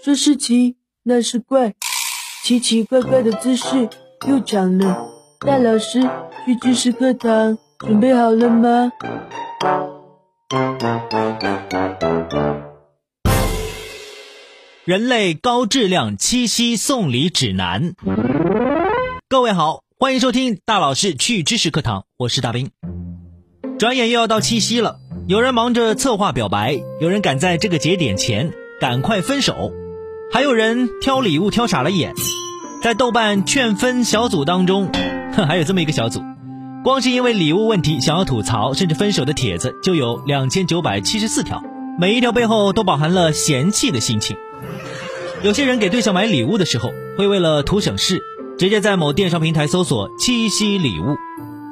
说是奇，那是怪，奇奇怪怪的姿势又长了。大老师去知识课堂，准备好了吗？人类高质量七夕送礼指南。各位好，欢迎收听大老师去知识课堂，我是大兵。转眼又要到七夕了，有人忙着策划表白，有人赶在这个节点前赶快分手，还有人挑礼物挑傻了眼。在豆瓣劝分小组当中，还有这么一个小组，光是因为礼物问题想要吐槽甚至分手的帖子就有两千九百七十四条，每一条背后都饱含了嫌弃的心情。有些人给对象买礼物的时候，会为了图省事，直接在某电商平台搜索“七夕礼物”，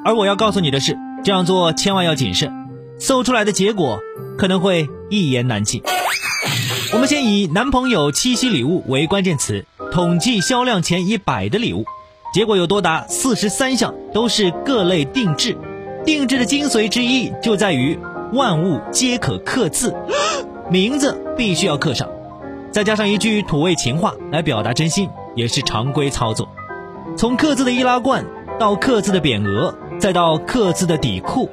而我要告诉你的是，这样做千万要谨慎，搜出来的结果可能会一言难尽。我们先以“男朋友七夕礼物”为关键词，统计销量前一百的礼物，结果有多达四十三项都是各类定制。定制的精髓之一就在于万物皆可刻字，名字必须要刻上。再加上一句土味情话来表达真心，也是常规操作。从刻字的易拉罐到刻字的匾额，再到刻字的底裤，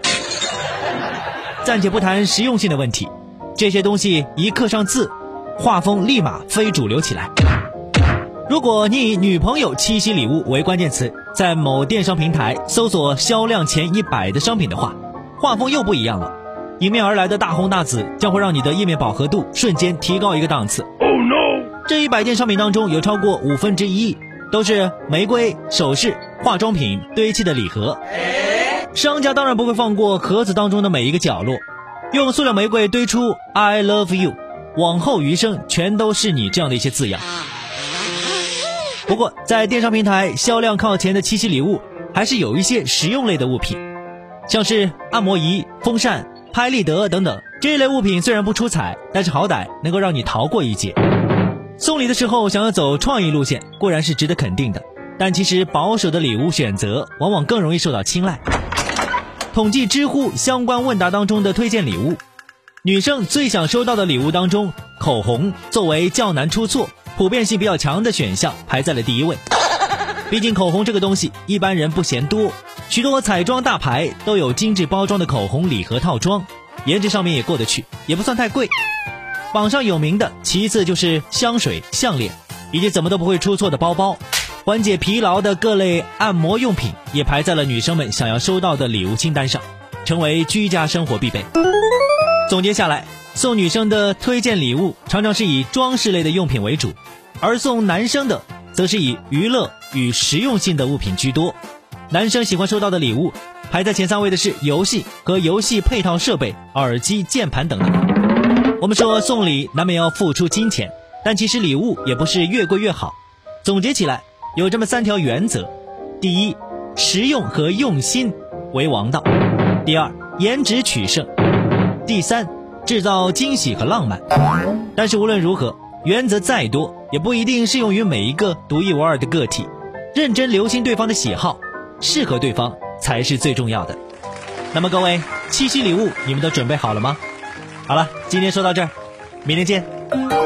暂且不谈实用性的问题，这些东西一刻上字，画风立马非主流起来。如果你以女朋友七夕礼物为关键词，在某电商平台搜索销量前一百的商品的话，画风又不一样了。迎面而来的大红大紫将会让你的页面饱和度瞬间提高一个档次。Oh no！这一百件商品当中，有超过五分之一都是玫瑰、首饰、化妆品堆砌的礼盒。商家当然不会放过盒子当中的每一个角落，用塑料玫瑰堆出 “I love you”，往后余生全都是你这样的一些字样。不过，在电商平台销量靠前的七夕礼物，还是有一些实用类的物品，像是按摩仪、风扇。拍立得等等这类物品虽然不出彩，但是好歹能够让你逃过一劫。送礼的时候想要走创意路线固然是值得肯定的，但其实保守的礼物选择往往更容易受到青睐。统计知乎相关问答当中的推荐礼物，女生最想收到的礼物当中，口红作为较难出错、普遍性比较强的选项排在了第一位。毕竟口红这个东西一般人不嫌多。许多彩妆大牌都有精致包装的口红礼盒套装，颜值上面也过得去，也不算太贵。榜上有名的，其次就是香水、项链，以及怎么都不会出错的包包。缓解疲劳的各类按摩用品也排在了女生们想要收到的礼物清单上，成为居家生活必备。总结下来，送女生的推荐礼物常常是以装饰类的用品为主，而送男生的则是以娱乐与实用性的物品居多。男生喜欢收到的礼物，排在前三位的是游戏和游戏配套设备、耳机、键盘等等。我们说送礼难免要付出金钱，但其实礼物也不是越贵越好。总结起来有这么三条原则：第一，实用和用心为王道；第二，颜值取胜；第三，制造惊喜和浪漫。但是无论如何，原则再多也不一定适用于每一个独一无二的个体。认真留心对方的喜好。适合对方才是最重要的。那么各位，七夕礼物你们都准备好了吗？好了，今天说到这儿，明天见。